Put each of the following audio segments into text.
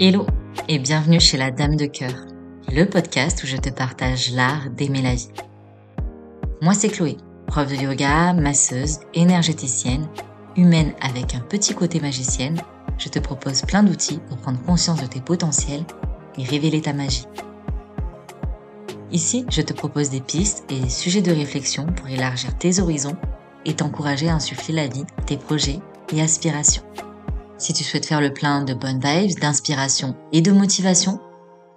Hello et bienvenue chez la Dame de Cœur, le podcast où je te partage l'art d'aimer la vie. Moi c'est Chloé, prof de yoga, masseuse, énergéticienne, humaine avec un petit côté magicienne. Je te propose plein d'outils pour prendre conscience de tes potentiels et révéler ta magie. Ici, je te propose des pistes et des sujets de réflexion pour élargir tes horizons et t'encourager à insuffler la vie, tes projets et aspirations. Si tu souhaites faire le plein de bonnes vibes, d'inspiration et de motivation,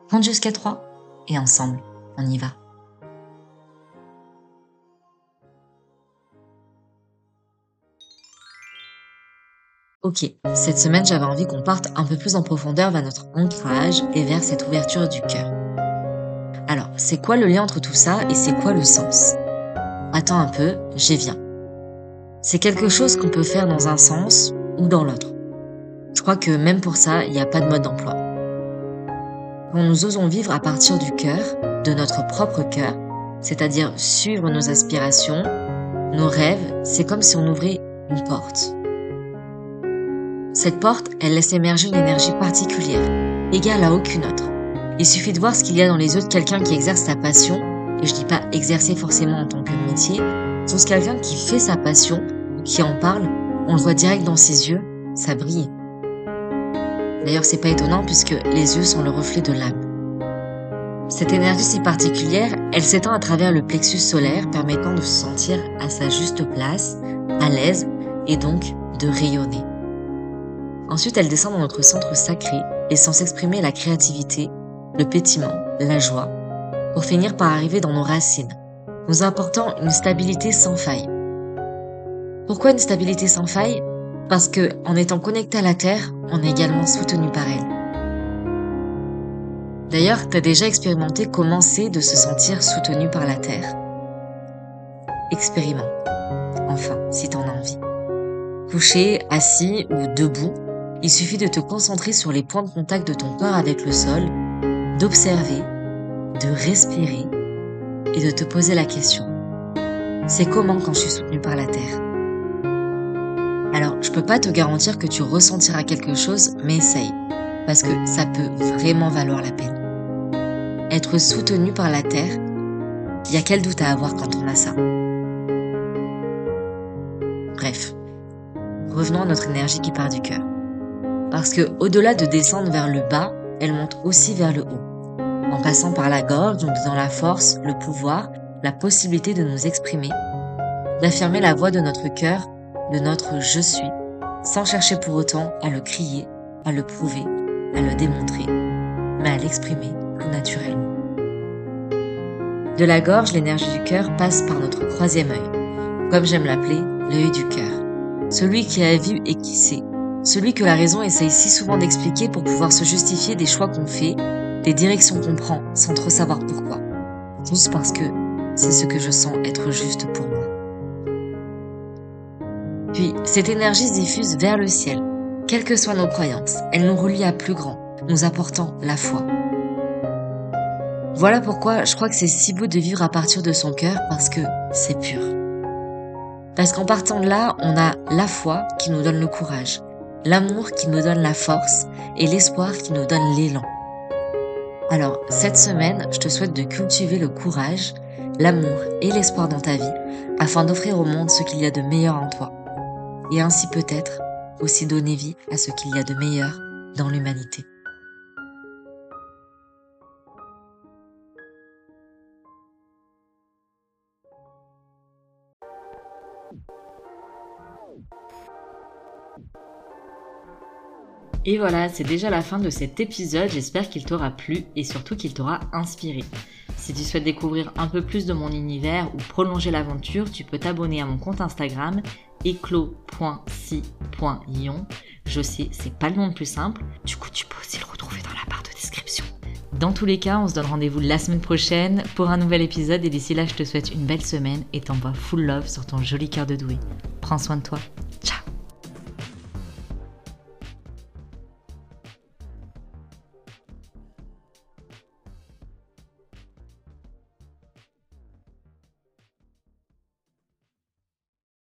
compte jusqu'à 3 et ensemble, on y va. Ok, cette semaine j'avais envie qu'on parte un peu plus en profondeur vers notre ancrage et vers cette ouverture du cœur. Alors, c'est quoi le lien entre tout ça et c'est quoi le sens? Attends un peu, j'y viens. C'est quelque chose qu'on peut faire dans un sens ou dans l'autre. Je crois que même pour ça, il n'y a pas de mode d'emploi. Quand nous osons vivre à partir du cœur, de notre propre cœur, c'est-à-dire suivre nos aspirations, nos rêves, c'est comme si on ouvrait une porte. Cette porte, elle laisse émerger une énergie particulière, égale à aucune autre. Il suffit de voir ce qu'il y a dans les yeux de quelqu'un qui exerce sa passion, et je dis pas exercer forcément en tant que métier, c'est quelqu'un qui fait sa passion, qui en parle, on le voit direct dans ses yeux, ça brille. D'ailleurs, c'est pas étonnant puisque les yeux sont le reflet de l'âme. Cette énergie si particulière, elle s'étend à travers le plexus solaire permettant de se sentir à sa juste place, à l'aise et donc de rayonner. Ensuite, elle descend dans notre centre sacré, laissant s'exprimer la créativité, le pétiment, la joie, pour finir par arriver dans nos racines, nous apportant une stabilité sans faille. Pourquoi une stabilité sans faille? Parce que, en étant connecté à la Terre, on est également soutenu par elle. D'ailleurs, t'as déjà expérimenté comment c'est de se sentir soutenu par la Terre Expérimente. Enfin, si t'en as envie. Couché, assis ou debout, il suffit de te concentrer sur les points de contact de ton corps avec le sol, d'observer, de respirer et de te poser la question. C'est comment quand je suis soutenu par la Terre? Alors, je peux pas te garantir que tu ressentiras quelque chose, mais essaye. Parce que ça peut vraiment valoir la peine. Être soutenu par la terre, il y a quel doute à avoir quand on a ça? Bref, revenons à notre énergie qui part du cœur. Parce que au-delà de descendre vers le bas, elle monte aussi vers le haut. En passant par la gorge, nous dans la force, le pouvoir, la possibilité de nous exprimer, d'affirmer la voix de notre cœur de notre je suis, sans chercher pour autant à le crier, à le prouver, à le démontrer, mais à l'exprimer tout naturellement. De la gorge, l'énergie du cœur passe par notre troisième œil, comme j'aime l'appeler, l'œil du cœur. Celui qui a vu et qui sait. Celui que la raison essaye si souvent d'expliquer pour pouvoir se justifier des choix qu'on fait, des directions qu'on prend sans trop savoir pourquoi. Juste parce que c'est ce que je sens être juste pour moi. Puis, cette énergie se diffuse vers le ciel. Quelles que soient nos croyances, elle nous relie à plus grand, nous apportant la foi. Voilà pourquoi je crois que c'est si beau de vivre à partir de son cœur parce que c'est pur. Parce qu'en partant de là, on a la foi qui nous donne le courage, l'amour qui nous donne la force et l'espoir qui nous donne l'élan. Alors, cette semaine, je te souhaite de cultiver le courage, l'amour et l'espoir dans ta vie afin d'offrir au monde ce qu'il y a de meilleur en toi et ainsi peut-être aussi donner vie à ce qu'il y a de meilleur dans l'humanité. Et voilà, c'est déjà la fin de cet épisode. J'espère qu'il t'aura plu et surtout qu'il t'aura inspiré. Si tu souhaites découvrir un peu plus de mon univers ou prolonger l'aventure, tu peux t'abonner à mon compte Instagram éclos.si.ion. Je sais, c'est pas le nom le plus simple. Du coup, tu peux aussi le retrouver dans la barre de description. Dans tous les cas, on se donne rendez-vous la semaine prochaine pour un nouvel épisode et d'ici là, je te souhaite une belle semaine et t'envoie full love sur ton joli cœur de doué. Prends soin de toi.